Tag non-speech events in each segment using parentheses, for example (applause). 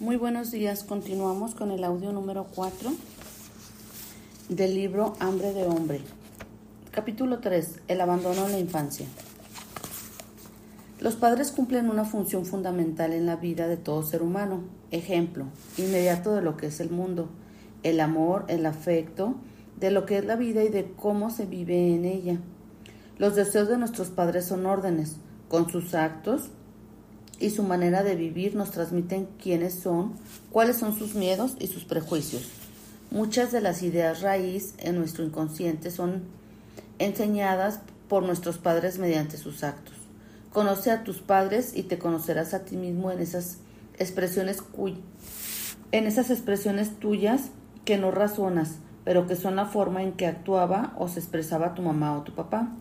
Muy buenos días, continuamos con el audio número 4 del libro Hambre de Hombre. Capítulo 3. El abandono en la infancia. Los padres cumplen una función fundamental en la vida de todo ser humano. Ejemplo, inmediato de lo que es el mundo, el amor, el afecto, de lo que es la vida y de cómo se vive en ella. Los deseos de nuestros padres son órdenes, con sus actos y su manera de vivir nos transmiten quiénes son, cuáles son sus miedos y sus prejuicios. Muchas de las ideas raíz en nuestro inconsciente son enseñadas por nuestros padres mediante sus actos. Conoce a tus padres y te conocerás a ti mismo en esas expresiones en esas expresiones tuyas que no razonas, pero que son la forma en que actuaba o se expresaba tu mamá o tu papá.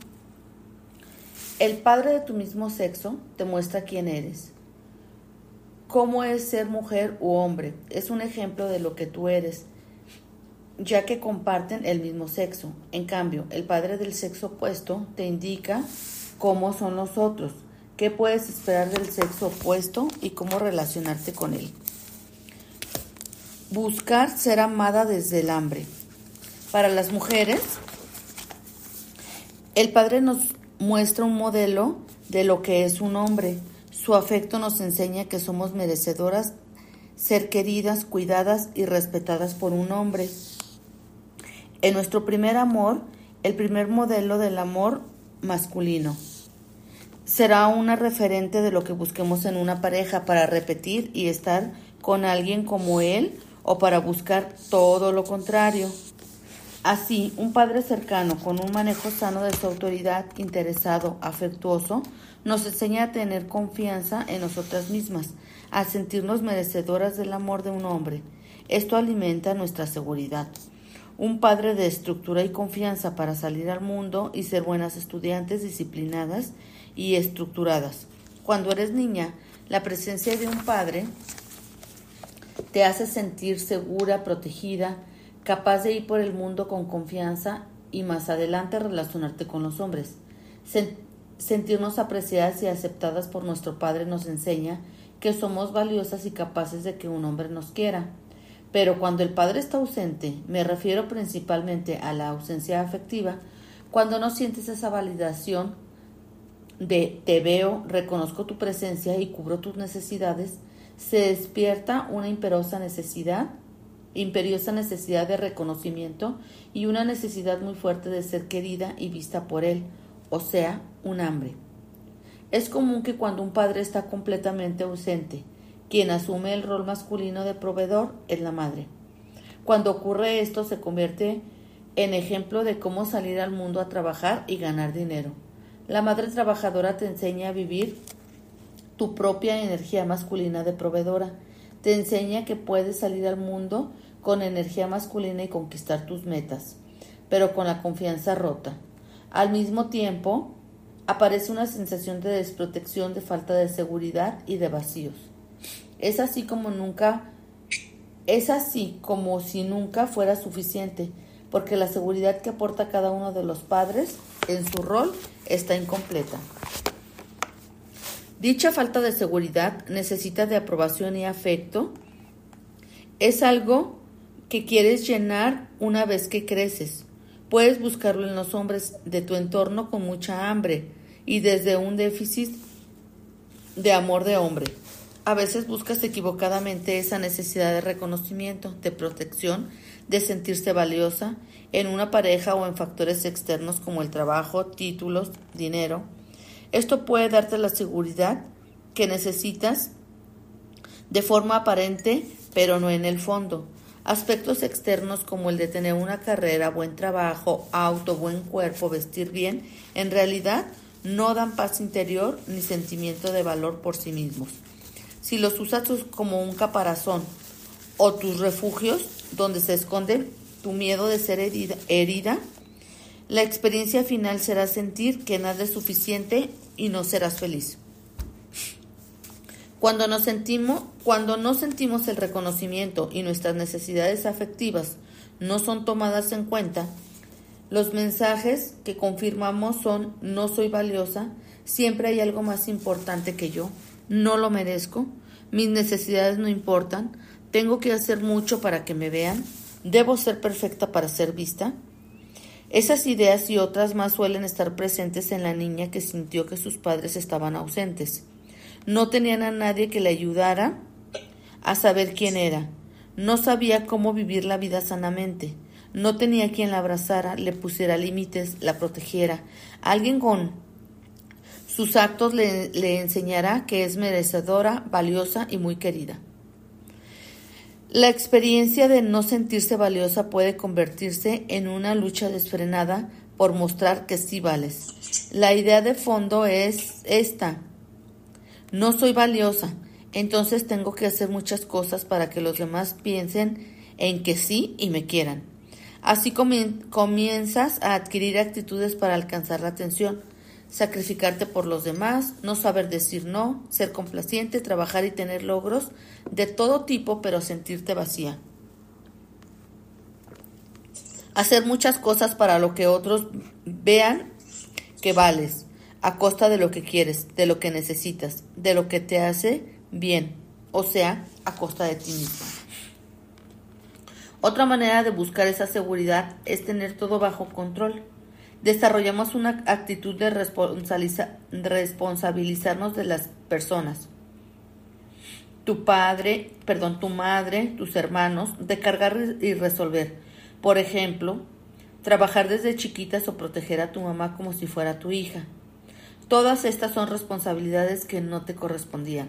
El padre de tu mismo sexo te muestra quién eres. Cómo es ser mujer u hombre. Es un ejemplo de lo que tú eres, ya que comparten el mismo sexo. En cambio, el padre del sexo opuesto te indica cómo son los otros, qué puedes esperar del sexo opuesto y cómo relacionarte con él. Buscar ser amada desde el hambre. Para las mujeres, el padre nos muestra un modelo de lo que es un hombre. Su afecto nos enseña que somos merecedoras ser queridas, cuidadas y respetadas por un hombre. En nuestro primer amor, el primer modelo del amor masculino. Será una referente de lo que busquemos en una pareja para repetir y estar con alguien como él o para buscar todo lo contrario. Así, un padre cercano con un manejo sano de su autoridad, interesado, afectuoso, nos enseña a tener confianza en nosotras mismas, a sentirnos merecedoras del amor de un hombre. Esto alimenta nuestra seguridad. Un padre de estructura y confianza para salir al mundo y ser buenas estudiantes disciplinadas y estructuradas. Cuando eres niña, la presencia de un padre te hace sentir segura, protegida, capaz de ir por el mundo con confianza y más adelante relacionarte con los hombres. sentirnos apreciadas y aceptadas por nuestro Padre nos enseña que somos valiosas y capaces de que un hombre nos quiera. Pero cuando el Padre está ausente, me refiero principalmente a la ausencia afectiva, cuando no sientes esa validación de te veo, reconozco tu presencia y cubro tus necesidades, se despierta una imperosa necesidad imperiosa necesidad de reconocimiento y una necesidad muy fuerte de ser querida y vista por él, o sea, un hambre. Es común que cuando un padre está completamente ausente, quien asume el rol masculino de proveedor es la madre. Cuando ocurre esto se convierte en ejemplo de cómo salir al mundo a trabajar y ganar dinero. La madre trabajadora te enseña a vivir tu propia energía masculina de proveedora, te enseña que puedes salir al mundo con energía masculina y conquistar tus metas, pero con la confianza rota. Al mismo tiempo, aparece una sensación de desprotección, de falta de seguridad y de vacíos. Es así como nunca, es así como si nunca fuera suficiente, porque la seguridad que aporta cada uno de los padres en su rol está incompleta. Dicha falta de seguridad necesita de aprobación y afecto. Es algo que quieres llenar una vez que creces. Puedes buscarlo en los hombres de tu entorno con mucha hambre y desde un déficit de amor de hombre. A veces buscas equivocadamente esa necesidad de reconocimiento, de protección, de sentirse valiosa en una pareja o en factores externos como el trabajo, títulos, dinero. Esto puede darte la seguridad que necesitas de forma aparente, pero no en el fondo. Aspectos externos como el de tener una carrera, buen trabajo, auto, buen cuerpo, vestir bien, en realidad no dan paz interior ni sentimiento de valor por sí mismos. Si los usas como un caparazón o tus refugios donde se esconde tu miedo de ser herida, herida la experiencia final será sentir que nada es suficiente y no serás feliz. Cuando nos sentimos, cuando no sentimos el reconocimiento y nuestras necesidades afectivas no son tomadas en cuenta, los mensajes que confirmamos son no soy valiosa, siempre hay algo más importante que yo, no lo merezco, Mis necesidades no importan. Tengo que hacer mucho para que me vean. Debo ser perfecta para ser vista. Esas ideas y otras más suelen estar presentes en la niña que sintió que sus padres estaban ausentes. No tenían a nadie que le ayudara a saber quién era. No sabía cómo vivir la vida sanamente. No tenía quien la abrazara, le pusiera límites, la protegiera. Alguien con sus actos le, le enseñará que es merecedora, valiosa y muy querida. La experiencia de no sentirse valiosa puede convertirse en una lucha desfrenada por mostrar que sí vales. La idea de fondo es esta. No soy valiosa, entonces tengo que hacer muchas cosas para que los demás piensen en que sí y me quieran. Así comienzas a adquirir actitudes para alcanzar la atención, sacrificarte por los demás, no saber decir no, ser complaciente, trabajar y tener logros de todo tipo, pero sentirte vacía. Hacer muchas cosas para lo que otros vean que vales, a costa de lo que quieres, de lo que necesitas, de lo que te hace bien, o sea, a costa de ti mismo. Otra manera de buscar esa seguridad es tener todo bajo control. Desarrollamos una actitud de responsabilizarnos de las personas. Tu padre, perdón, tu madre, tus hermanos, de cargar y resolver. Por ejemplo, trabajar desde chiquitas o proteger a tu mamá como si fuera tu hija. Todas estas son responsabilidades que no te correspondían,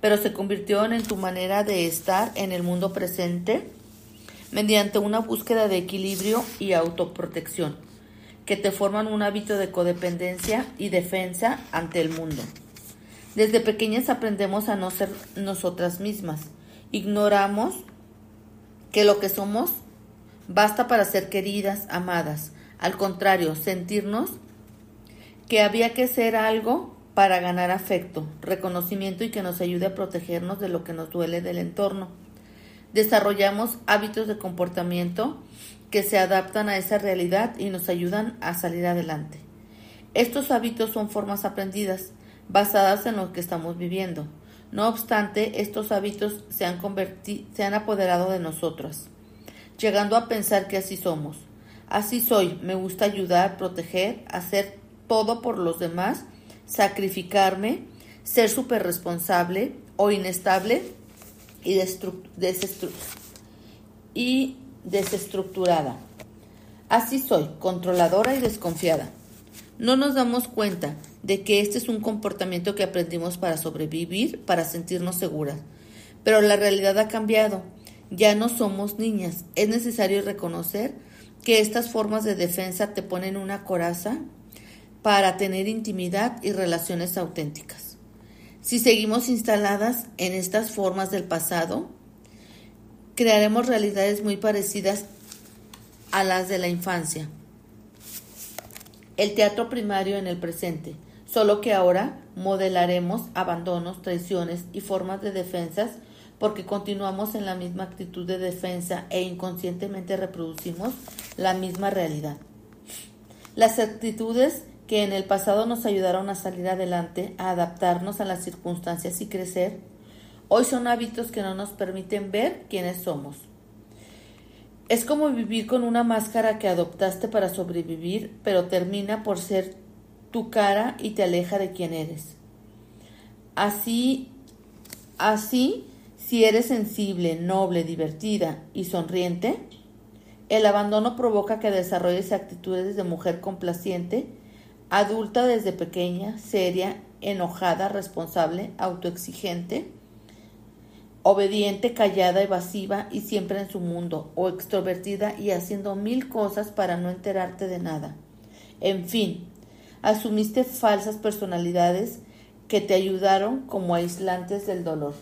pero se convirtieron en tu manera de estar en el mundo presente mediante una búsqueda de equilibrio y autoprotección, que te forman un hábito de codependencia y defensa ante el mundo. Desde pequeñas aprendemos a no ser nosotras mismas. Ignoramos que lo que somos basta para ser queridas, amadas. Al contrario, sentirnos que había que ser algo para ganar afecto, reconocimiento y que nos ayude a protegernos de lo que nos duele del entorno desarrollamos hábitos de comportamiento que se adaptan a esa realidad y nos ayudan a salir adelante. Estos hábitos son formas aprendidas, basadas en lo que estamos viviendo. No obstante, estos hábitos se han, se han apoderado de nosotras, llegando a pensar que así somos. Así soy, me gusta ayudar, proteger, hacer todo por los demás, sacrificarme, ser súper responsable o inestable y, y desestructurada. Así soy, controladora y desconfiada. No nos damos cuenta de que este es un comportamiento que aprendimos para sobrevivir, para sentirnos seguras. Pero la realidad ha cambiado. Ya no somos niñas. Es necesario reconocer que estas formas de defensa te ponen una coraza para tener intimidad y relaciones auténticas. Si seguimos instaladas en estas formas del pasado, crearemos realidades muy parecidas a las de la infancia. El teatro primario en el presente, solo que ahora modelaremos abandonos, traiciones y formas de defensas porque continuamos en la misma actitud de defensa e inconscientemente reproducimos la misma realidad. Las actitudes que en el pasado nos ayudaron a salir adelante, a adaptarnos a las circunstancias y crecer, hoy son hábitos que no nos permiten ver quiénes somos. Es como vivir con una máscara que adoptaste para sobrevivir, pero termina por ser tu cara y te aleja de quién eres. Así, así, si eres sensible, noble, divertida y sonriente, el abandono provoca que desarrolles actitudes de mujer complaciente adulta desde pequeña, seria, enojada, responsable, autoexigente, obediente, callada, evasiva y siempre en su mundo, o extrovertida y haciendo mil cosas para no enterarte de nada. En fin, asumiste falsas personalidades que te ayudaron como aislantes del dolor.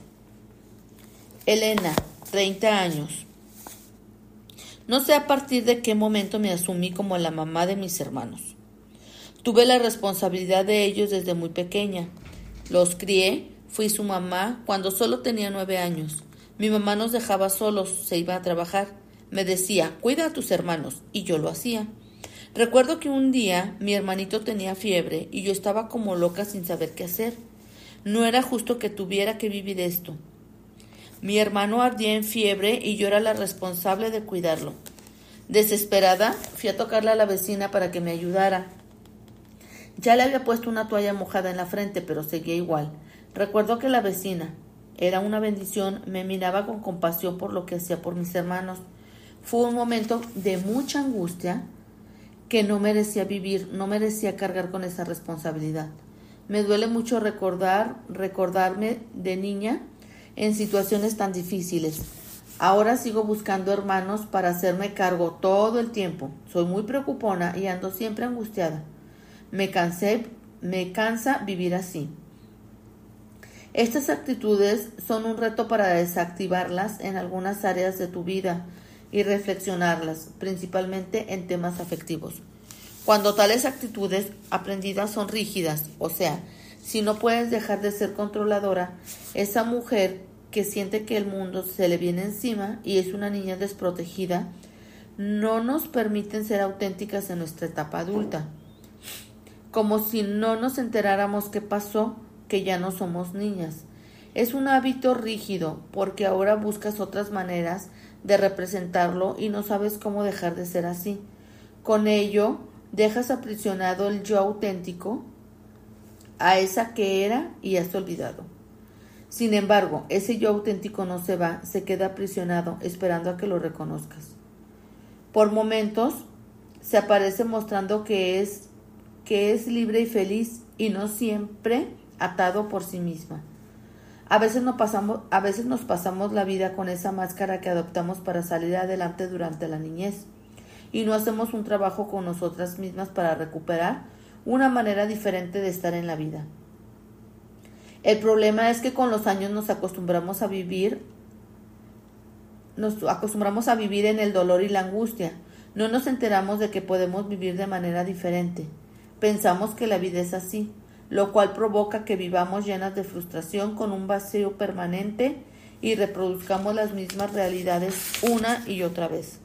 Elena, 30 años. No sé a partir de qué momento me asumí como la mamá de mis hermanos. Tuve la responsabilidad de ellos desde muy pequeña. Los crié, fui su mamá cuando solo tenía nueve años. Mi mamá nos dejaba solos, se iba a trabajar. Me decía, cuida a tus hermanos, y yo lo hacía. Recuerdo que un día mi hermanito tenía fiebre y yo estaba como loca sin saber qué hacer. No era justo que tuviera que vivir esto. Mi hermano ardía en fiebre y yo era la responsable de cuidarlo. Desesperada, fui a tocarle a la vecina para que me ayudara. Ya le había puesto una toalla mojada en la frente, pero seguía igual. Recuerdo que la vecina, era una bendición, me miraba con compasión por lo que hacía por mis hermanos. Fue un momento de mucha angustia que no merecía vivir, no merecía cargar con esa responsabilidad. Me duele mucho recordar, recordarme de niña en situaciones tan difíciles. Ahora sigo buscando hermanos para hacerme cargo todo el tiempo. Soy muy preocupona y ando siempre angustiada. Me cansé, me cansa vivir así. Estas actitudes son un reto para desactivarlas en algunas áreas de tu vida y reflexionarlas, principalmente en temas afectivos. Cuando tales actitudes aprendidas son rígidas, o sea, si no puedes dejar de ser controladora, esa mujer que siente que el mundo se le viene encima y es una niña desprotegida, no nos permiten ser auténticas en nuestra etapa adulta. Como si no nos enteráramos qué pasó que ya no somos niñas. Es un hábito rígido porque ahora buscas otras maneras de representarlo y no sabes cómo dejar de ser así. Con ello, dejas aprisionado el yo auténtico a esa que era y has olvidado. Sin embargo, ese yo auténtico no se va, se queda aprisionado esperando a que lo reconozcas. Por momentos se aparece mostrando que es que es libre y feliz y no siempre atado por sí misma. A veces, no pasamos, a veces nos pasamos la vida con esa máscara que adoptamos para salir adelante durante la niñez y no hacemos un trabajo con nosotras mismas para recuperar una manera diferente de estar en la vida. El problema es que con los años nos acostumbramos a vivir nos acostumbramos a vivir en el dolor y la angustia. No nos enteramos de que podemos vivir de manera diferente. Pensamos que la vida es así, lo cual provoca que vivamos llenas de frustración con un vacío permanente y reproduzcamos las mismas realidades una y otra vez.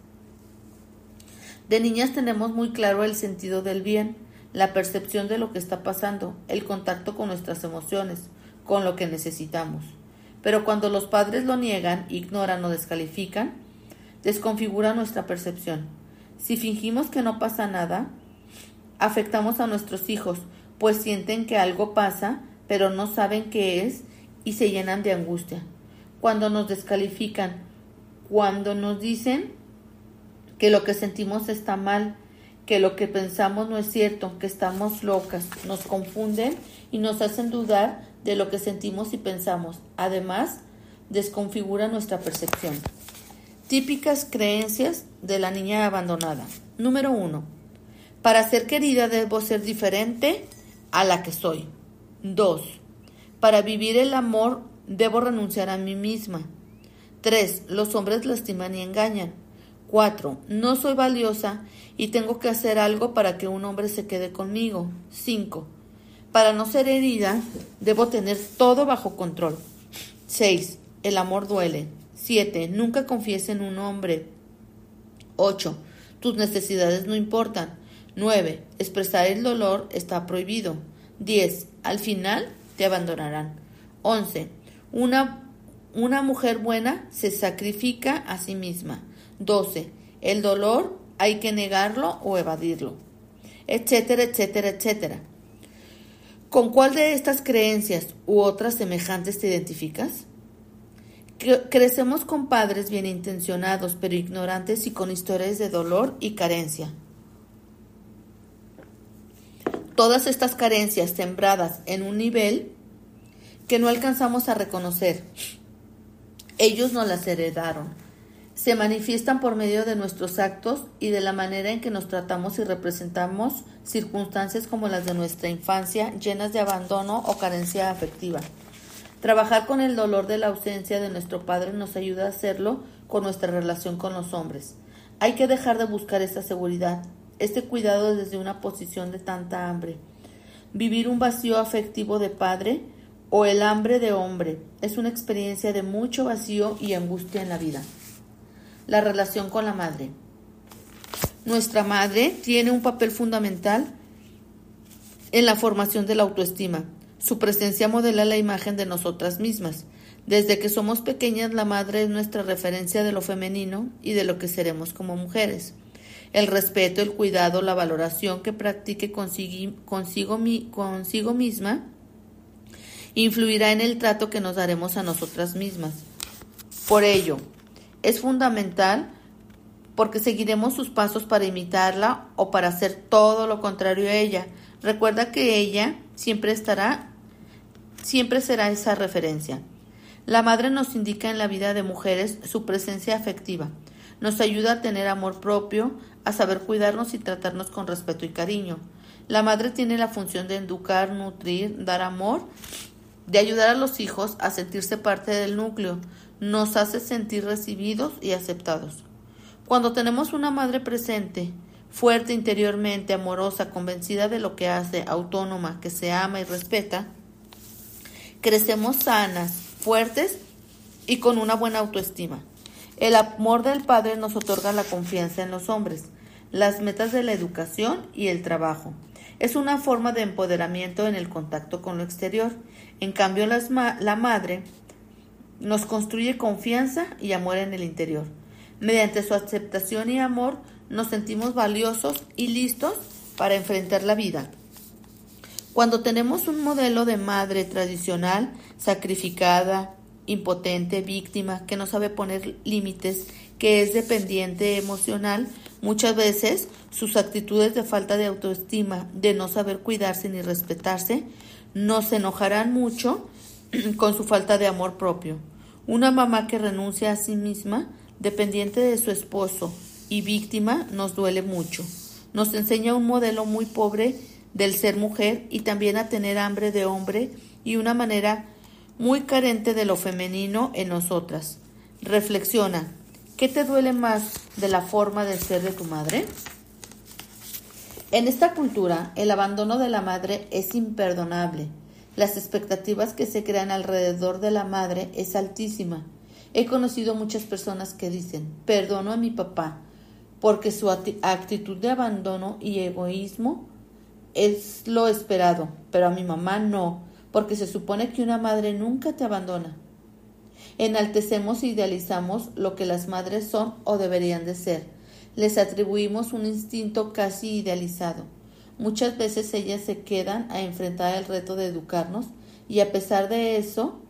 De niñas tenemos muy claro el sentido del bien, la percepción de lo que está pasando, el contacto con nuestras emociones, con lo que necesitamos. Pero cuando los padres lo niegan, ignoran o descalifican, desconfigura nuestra percepción. Si fingimos que no pasa nada, afectamos a nuestros hijos, pues sienten que algo pasa, pero no saben qué es y se llenan de angustia. Cuando nos descalifican, cuando nos dicen que lo que sentimos está mal, que lo que pensamos no es cierto, que estamos locas, nos confunden y nos hacen dudar de lo que sentimos y pensamos. Además, desconfigura nuestra percepción. Típicas creencias de la niña abandonada. Número uno. Para ser querida debo ser diferente a la que soy. 2. Para vivir el amor debo renunciar a mí misma. 3. Los hombres lastiman y engañan. 4. No soy valiosa y tengo que hacer algo para que un hombre se quede conmigo. 5. Para no ser herida, debo tener todo bajo control. 6. El amor duele. 7. Nunca confíes en un hombre. 8. Tus necesidades no importan. 9. Expresar el dolor está prohibido. 10. Al final te abandonarán. 11. Una, una mujer buena se sacrifica a sí misma. 12. El dolor hay que negarlo o evadirlo. Etcétera, etcétera, etcétera. ¿Con cuál de estas creencias u otras semejantes te identificas? Crecemos con padres bien intencionados, pero ignorantes y con historias de dolor y carencia. Todas estas carencias sembradas en un nivel que no alcanzamos a reconocer. Ellos nos las heredaron. Se manifiestan por medio de nuestros actos y de la manera en que nos tratamos y representamos circunstancias como las de nuestra infancia, llenas de abandono o carencia afectiva. Trabajar con el dolor de la ausencia de nuestro padre nos ayuda a hacerlo con nuestra relación con los hombres. Hay que dejar de buscar esa seguridad, este cuidado desde una posición de tanta hambre. Vivir un vacío afectivo de padre o el hambre de hombre es una experiencia de mucho vacío y angustia en la vida. La relación con la madre. Nuestra madre tiene un papel fundamental en la formación de la autoestima. Su presencia modela la imagen de nosotras mismas. Desde que somos pequeñas, la madre es nuestra referencia de lo femenino y de lo que seremos como mujeres. El respeto, el cuidado, la valoración que practique consigo, misma influirá en el trato que nos daremos a nosotras mismas. Por ello, es fundamental porque seguiremos sus pasos para imitarla o para hacer todo lo contrario a ella. Recuerda que ella siempre estará, siempre será esa referencia. La madre nos indica en la vida de mujeres su presencia afectiva. Nos ayuda a tener amor propio, a saber cuidarnos y tratarnos con respeto y cariño. La madre tiene la función de educar, nutrir, dar amor, de ayudar a los hijos a sentirse parte del núcleo. Nos hace sentir recibidos y aceptados. Cuando tenemos una madre presente, fuerte interiormente, amorosa, convencida de lo que hace, autónoma, que se ama y respeta, crecemos sanas, fuertes y con una buena autoestima. El amor del Padre nos otorga la confianza en los hombres, las metas de la educación y el trabajo. Es una forma de empoderamiento en el contacto con lo exterior. En cambio, la madre nos construye confianza y amor en el interior. Mediante su aceptación y amor nos sentimos valiosos y listos para enfrentar la vida. Cuando tenemos un modelo de madre tradicional, sacrificada, impotente, víctima, que no sabe poner límites, que es dependiente emocional, muchas veces sus actitudes de falta de autoestima, de no saber cuidarse ni respetarse, nos enojarán mucho (clears throat) con su falta de amor propio. Una mamá que renuncia a sí misma dependiente de su esposo y víctima, nos duele mucho. Nos enseña un modelo muy pobre del ser mujer y también a tener hambre de hombre y una manera muy carente de lo femenino en nosotras. Reflexiona, ¿qué te duele más de la forma de ser de tu madre? En esta cultura, el abandono de la madre es imperdonable. Las expectativas que se crean alrededor de la madre es altísima He conocido muchas personas que dicen, perdono a mi papá, porque su actitud de abandono y egoísmo es lo esperado, pero a mi mamá no, porque se supone que una madre nunca te abandona. Enaltecemos e idealizamos lo que las madres son o deberían de ser. Les atribuimos un instinto casi idealizado. Muchas veces ellas se quedan a enfrentar el reto de educarnos y a pesar de eso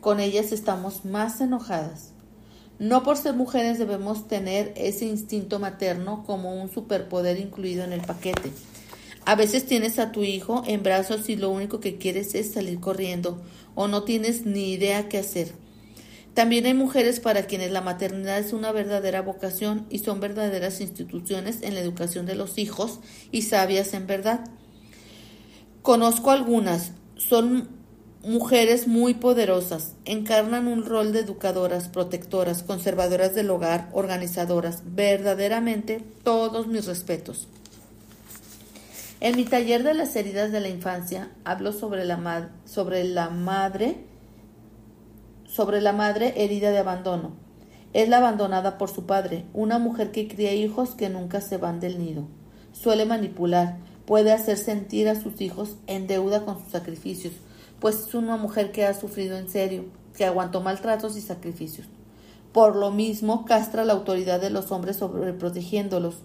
con ellas estamos más enojadas. No por ser mujeres debemos tener ese instinto materno como un superpoder incluido en el paquete. A veces tienes a tu hijo en brazos y lo único que quieres es salir corriendo o no tienes ni idea qué hacer. También hay mujeres para quienes la maternidad es una verdadera vocación y son verdaderas instituciones en la educación de los hijos y sabias en verdad. Conozco algunas, son Mujeres muy poderosas encarnan un rol de educadoras, protectoras, conservadoras del hogar, organizadoras. Verdaderamente todos mis respetos. En mi taller de las heridas de la infancia hablo sobre la, sobre la madre sobre la madre herida de abandono. Es la abandonada por su padre, una mujer que cría hijos que nunca se van del nido. Suele manipular, puede hacer sentir a sus hijos en deuda con sus sacrificios, pues es una mujer que ha sufrido en serio, que aguantó maltratos y sacrificios. Por lo mismo, castra la autoridad de los hombres sobreprotegiéndolos.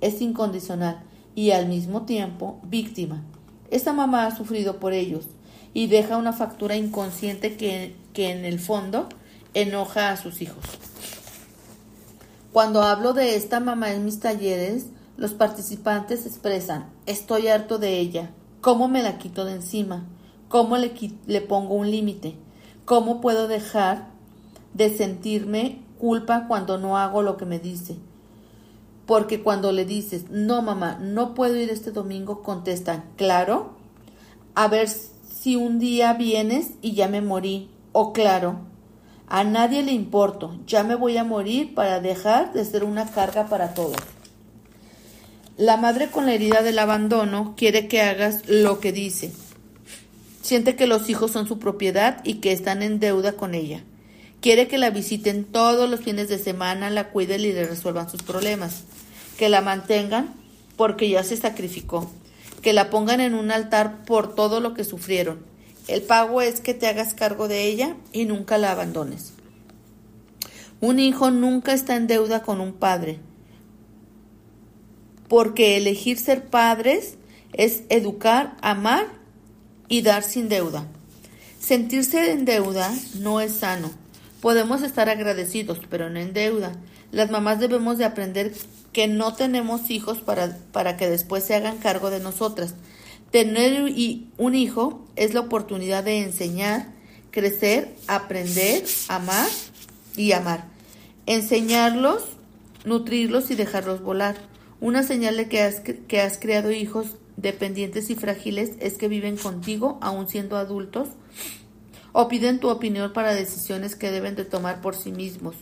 Es incondicional y al mismo tiempo víctima. Esta mamá ha sufrido por ellos y deja una factura inconsciente que, que en el fondo enoja a sus hijos. Cuando hablo de esta mamá en mis talleres, los participantes expresan, estoy harto de ella, ¿cómo me la quito de encima? ¿Cómo le, le pongo un límite? ¿Cómo puedo dejar de sentirme culpa cuando no hago lo que me dice? Porque cuando le dices, no mamá, no puedo ir este domingo, contestan, claro, a ver si un día vienes y ya me morí, o claro, a nadie le importo, ya me voy a morir para dejar de ser una carga para todos. La madre con la herida del abandono quiere que hagas lo que dice, Siente que los hijos son su propiedad y que están en deuda con ella. Quiere que la visiten todos los fines de semana, la cuiden y le resuelvan sus problemas. Que la mantengan porque ya se sacrificó. Que la pongan en un altar por todo lo que sufrieron. El pago es que te hagas cargo de ella y nunca la abandones. Un hijo nunca está en deuda con un padre, porque elegir ser padres es educar, amar y dar sin deuda. Sentirse en deuda no es sano. Podemos estar agradecidos, pero no en deuda. Las mamás debemos de aprender que no tenemos hijos para, para que después se hagan cargo de nosotras. Tener un hijo es la oportunidad de enseñar, crecer, aprender, amar y amar. Enseñarlos, nutrirlos y dejarlos volar. Una señal de que has, que has creado hijos dependientes y frágiles es que viven contigo aún siendo adultos o piden tu opinión para decisiones que deben de tomar por sí mismos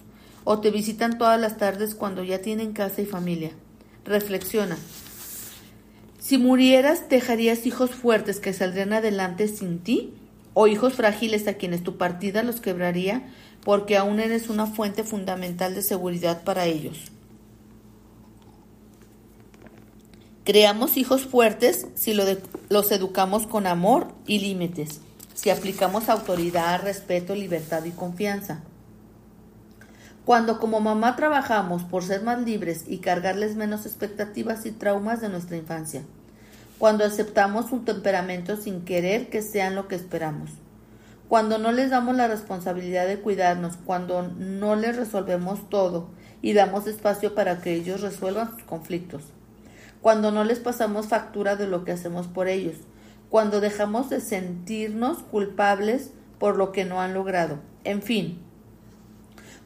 o te visitan todas las tardes cuando ya tienen casa y familia. Reflexiona. Si murieras, ¿dejarías hijos fuertes que saldrían adelante sin ti? ¿O hijos frágiles a quienes tu partida los quebraría porque aún eres una fuente fundamental de seguridad para ellos? Creamos hijos fuertes si los educamos con amor y límites, si aplicamos autoridad, respeto, libertad y confianza. Cuando como mamá trabajamos por ser más libres y cargarles menos expectativas y traumas de nuestra infancia. Cuando aceptamos un temperamento sin querer que sean lo que esperamos. Cuando no les damos la responsabilidad de cuidarnos, cuando no les resolvemos todo y damos espacio para que ellos resuelvan sus conflictos. Cuando no les pasamos factura de lo que hacemos por ellos, cuando dejamos de sentirnos culpables por lo que no han logrado, en fin,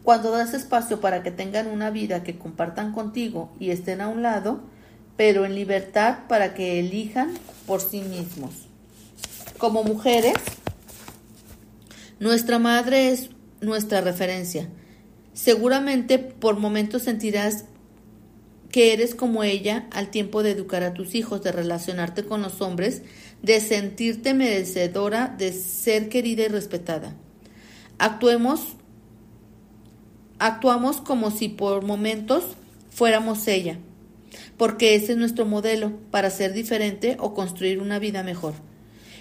cuando das espacio para que tengan una vida que compartan contigo y estén a un lado, pero en libertad para que elijan por sí mismos. Como mujeres, nuestra madre es nuestra referencia. Seguramente por momentos sentirás que eres como ella al tiempo de educar a tus hijos, de relacionarte con los hombres, de sentirte merecedora, de ser querida y respetada. Actuemos, actuamos como si por momentos fuéramos ella, porque ese es nuestro modelo para ser diferente o construir una vida mejor.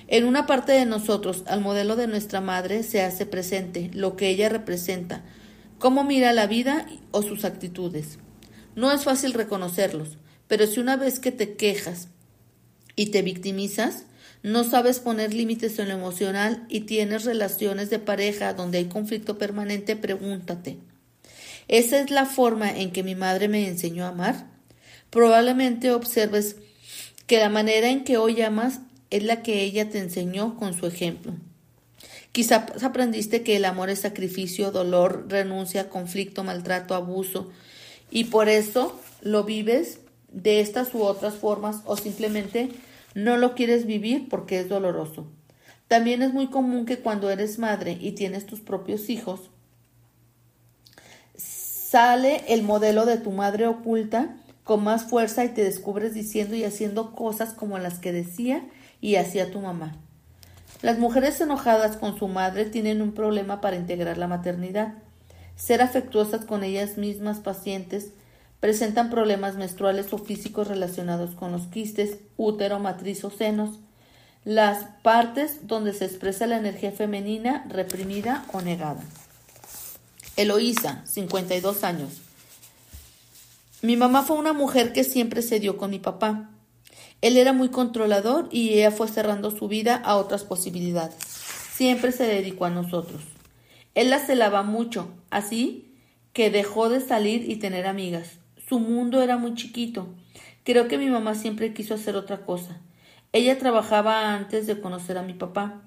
En una parte de nosotros, al modelo de nuestra madre, se hace presente lo que ella representa, cómo mira la vida o sus actitudes. No es fácil reconocerlos, pero si una vez que te quejas y te victimizas, no sabes poner límites en lo emocional y tienes relaciones de pareja donde hay conflicto permanente, pregúntate, ¿esa es la forma en que mi madre me enseñó a amar? Probablemente observes que la manera en que hoy amas es la que ella te enseñó con su ejemplo. Quizás aprendiste que el amor es sacrificio, dolor, renuncia, conflicto, maltrato, abuso, y por eso lo vives de estas u otras formas o simplemente no lo quieres vivir porque es doloroso. También es muy común que cuando eres madre y tienes tus propios hijos, sale el modelo de tu madre oculta con más fuerza y te descubres diciendo y haciendo cosas como las que decía y hacía tu mamá. Las mujeres enojadas con su madre tienen un problema para integrar la maternidad ser afectuosas con ellas mismas pacientes, presentan problemas menstruales o físicos relacionados con los quistes, útero, matriz o senos, las partes donde se expresa la energía femenina reprimida o negada. Eloísa, 52 años. Mi mamá fue una mujer que siempre se dio con mi papá. Él era muy controlador y ella fue cerrando su vida a otras posibilidades. Siempre se dedicó a nosotros. Él la celaba mucho, así que dejó de salir y tener amigas. Su mundo era muy chiquito. Creo que mi mamá siempre quiso hacer otra cosa. Ella trabajaba antes de conocer a mi papá.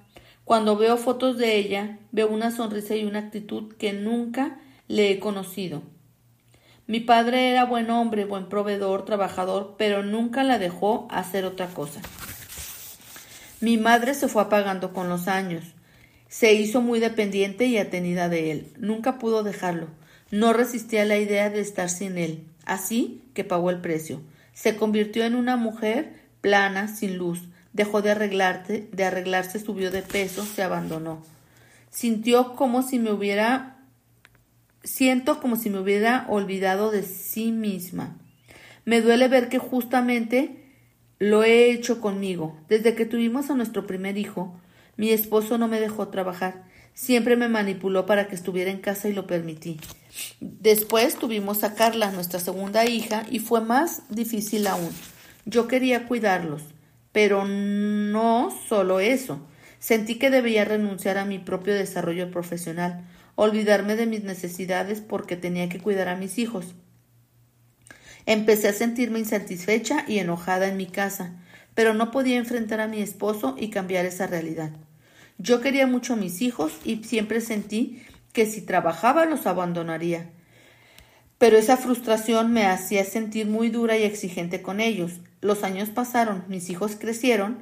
Cuando veo fotos de ella, veo una sonrisa y una actitud que nunca le he conocido. Mi padre era buen hombre, buen proveedor, trabajador, pero nunca la dejó hacer otra cosa. Mi madre se fue apagando con los años. Se hizo muy dependiente y atenida de él. Nunca pudo dejarlo. No resistía la idea de estar sin él. Así que pagó el precio. Se convirtió en una mujer plana, sin luz. Dejó de arreglarse, de arreglarse, subió de peso, se abandonó. Sintió como si me hubiera siento como si me hubiera olvidado de sí misma. Me duele ver que justamente lo he hecho conmigo. Desde que tuvimos a nuestro primer hijo, Mi esposo no me dejó trabajar. Siempre me manipuló para que estuviera en casa y lo permití. Después tuvimos a Carla, nuestra segunda hija, y fue más difícil aún. Yo quería cuidarlos, pero no solo eso. Sentí que debía renunciar a mi propio desarrollo profesional, olvidarme de mis necesidades porque tenía que cuidar a mis hijos. Empecé a sentirme insatisfecha y enojada en mi casa, pero no podía enfrentar a mi esposo y cambiar esa realidad. Yo quería mucho a mis hijos y siempre sentí que si trabajaba los abandonaría. Pero esa frustración me hacía sentir muy dura y exigente con ellos. Los años pasaron, mis hijos crecieron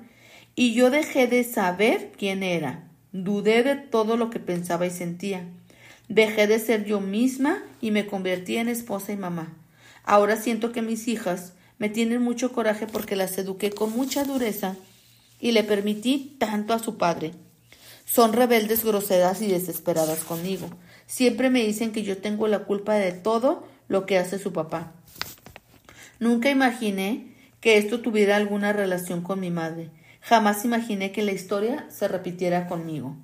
y yo dejé de saber quién era. Dudé de todo lo que pensaba y sentía. Dejé de ser yo misma y me convertí en esposa y mamá. Ahora siento que mis hijas me tienen mucho coraje porque las eduqué con mucha dureza y le permití tanto a su padre. Son rebeldes, groseras y desesperadas conmigo. Siempre me dicen que yo tengo la culpa de todo lo que hace su papá. Nunca imaginé que esto tuviera alguna relación con mi madre. Jamás imaginé que la historia se repitiera conmigo.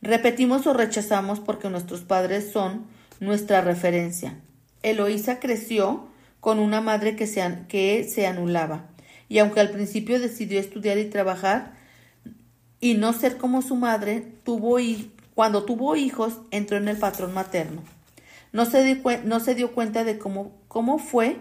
Repetimos o rechazamos porque nuestros padres son nuestra referencia. Eloísa creció con una madre que se, anulaba, y aunque al principio decidió estudiar y trabajar y no ser como su madre, tuvo cuando tuvo hijos entró en el patrón materno. No se, no se dio cuenta de cómo, cómo fue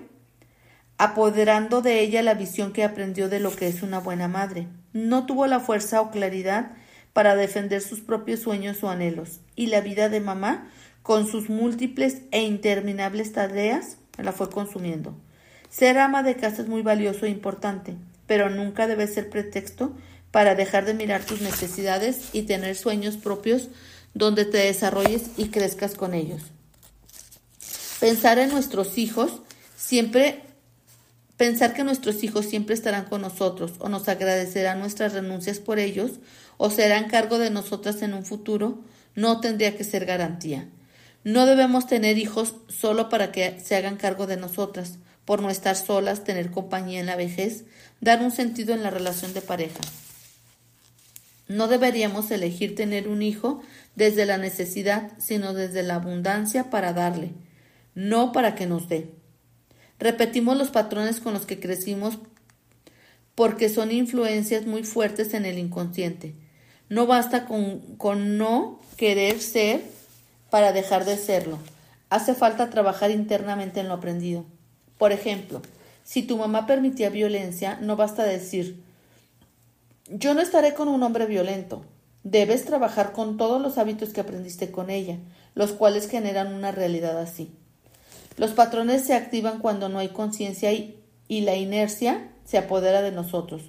apoderando de ella la visión que aprendió de lo que es una buena madre. No tuvo la fuerza o claridad para defender sus propios sueños o anhelos, y la vida de mamá con sus múltiples e interminables tareas, la fue consumiendo. Ser ama de casa es muy valioso e importante, pero nunca debe ser pretexto para dejar de mirar tus necesidades y tener sueños propios donde te desarrolles y crezcas con ellos. Pensar en nuestros hijos siempre Pensar que nuestros hijos siempre estarán con nosotros o nos agradecerán nuestras renuncias por ellos o serán cargo de nosotras en un futuro no tendría que ser garantía. No debemos tener hijos solo para que se hagan cargo de nosotras, por no estar solas, tener compañía en la vejez, dar un sentido en la relación de pareja. No deberíamos elegir tener un hijo desde la necesidad, sino desde la abundancia para darle, no para que nos dé. Repetimos los patrones con los que crecimos porque son influencias muy fuertes en el inconsciente. No basta con, con no querer ser para dejar de serlo. Hace falta trabajar internamente en lo aprendido. Por ejemplo, si tu mamá permitía violencia, no basta decir yo no estaré con un hombre violento. Debes trabajar con todos los hábitos que aprendiste con ella, los cuales generan una realidad así. Los patrones se activan cuando no hay conciencia y, y la inercia se apodera de nosotros.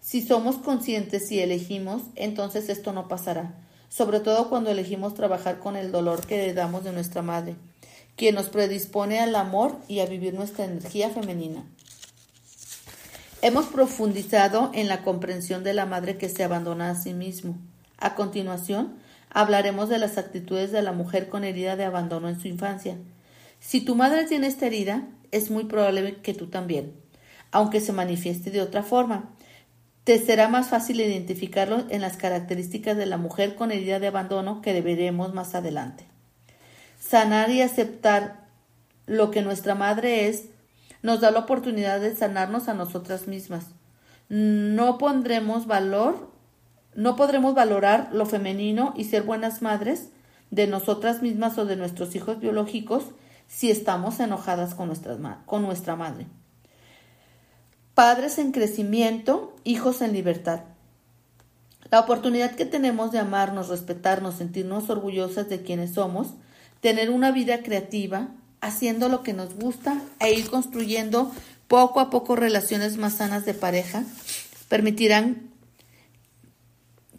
Si somos conscientes y elegimos, entonces esto no pasará sobre todo cuando elegimos trabajar con el dolor que heredamos de nuestra madre, quien nos predispone al amor y a vivir nuestra energía femenina. Hemos profundizado en la comprensión de la madre que se abandona a sí mismo. A continuación, hablaremos de las actitudes de la mujer con herida de abandono en su infancia. Si tu madre tiene esta herida, es muy probable que tú también, aunque se manifieste de otra forma. Te será más fácil identificarlo en las características de la mujer con herida de abandono que veremos más adelante. Sanar y aceptar lo que nuestra madre es nos da la oportunidad de sanarnos a nosotras mismas. No pondremos valor, no podremos valorar lo femenino y ser buenas madres de nosotras mismas o de nuestros hijos biológicos si estamos enojadas con, con nuestra madre. Padres en crecimiento, hijos en libertad. La oportunidad que tenemos de amarnos, respetarnos, sentirnos orgullosas de quienes somos, tener una vida creativa, haciendo lo que nos gusta e ir construyendo poco a poco relaciones más sanas de pareja, permitirán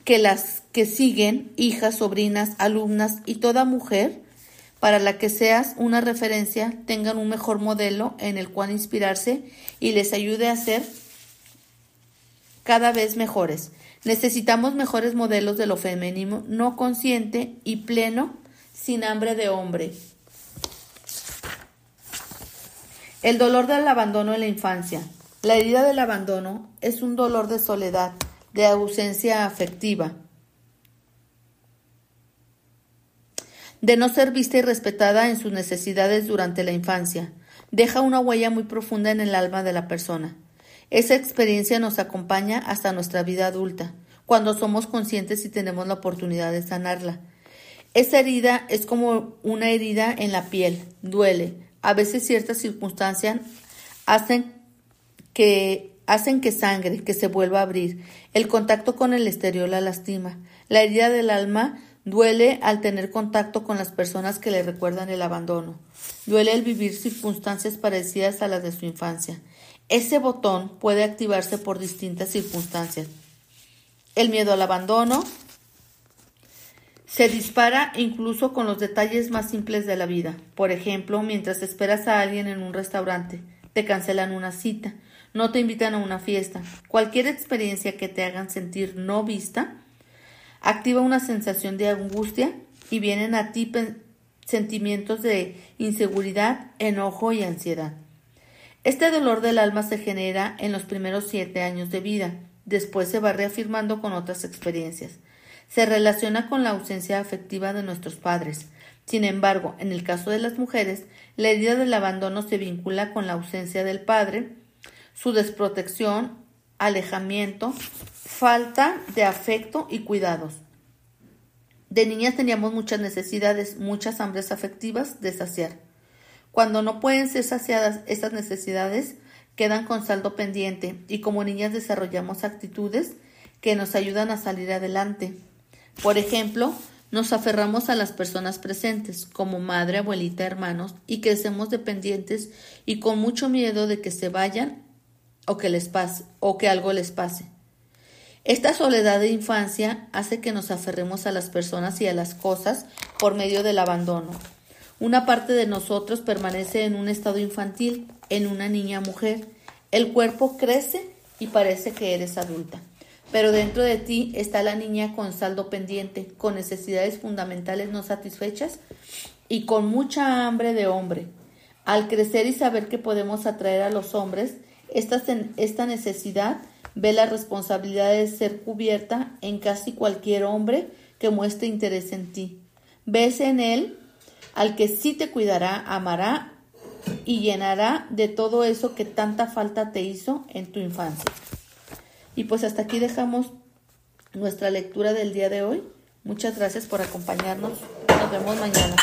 que las que siguen, hijas, sobrinas, alumnas y toda mujer, para la que seas una referencia, tengan un mejor modelo en el cual inspirarse y les ayude a ser cada vez mejores. Necesitamos mejores modelos de lo femenino, no consciente y pleno, sin hambre de hombre. El dolor del abandono en la infancia. La herida del abandono es un dolor de soledad, de ausencia afectiva. De no ser vista y respetada en sus necesidades durante la infancia. Deja una huella muy profunda en el alma de la persona. Esa experiencia nos acompaña hasta nuestra vida adulta, cuando somos conscientes y tenemos la oportunidad de sanarla. Esa herida es como una herida en la piel, duele. A veces ciertas circunstancias hacen que hacen que sangre, que se vuelva a abrir. El contacto con el exterior la lastima. La herida del alma duele al tener contacto con las personas que le recuerdan el abandono. Duele el vivir circunstancias parecidas a las de su infancia. Ese botón puede activarse por distintas circunstancias. El miedo al abandono se dispara incluso con los detalles más simples de la vida. Por ejemplo, mientras esperas a alguien en un restaurante, te cancelan una cita, no te invitan a una fiesta. Cualquier experiencia que te hagan sentir no vista activa una sensación de angustia y vienen a ti sentimientos de inseguridad, enojo y ansiedad. Este dolor del alma se genera en los primeros siete años de vida, después se va reafirmando con otras experiencias. Se relaciona con la ausencia afectiva de nuestros padres. Sin embargo, en el caso de las mujeres, la herida del abandono se vincula con la ausencia del padre, su desprotección, alejamiento, falta de afecto y cuidados. De niñas teníamos muchas necesidades, muchas hambres afectivas de saciar. Cuando no pueden ser saciadas estas necesidades, quedan con saldo pendiente y como niñas desarrollamos actitudes que nos ayudan a salir adelante. Por ejemplo, nos aferramos a las personas presentes, como madre, abuelita, hermanos, y crecemos dependientes y con mucho miedo de que se vayan o que les pase o que algo les pase. Esta soledad de infancia hace que nos aferremos a las personas y a las cosas por medio del abandono. Una parte de nosotros permanece en un estado infantil, en una niña mujer. El cuerpo crece y parece que eres adulta. Pero dentro de ti está la niña con saldo pendiente, con necesidades fundamentales no satisfechas y con mucha hambre de hombre. Al crecer y saber que podemos atraer a los hombres, esta, esta necesidad ve la responsabilidad de ser cubierta en casi cualquier hombre que muestre interés en ti. Ves en él al que sí te cuidará, amará y llenará de todo eso que tanta falta te hizo en tu infancia. Y pues hasta aquí dejamos nuestra lectura del día de hoy. Muchas gracias por acompañarnos. Nos vemos mañana.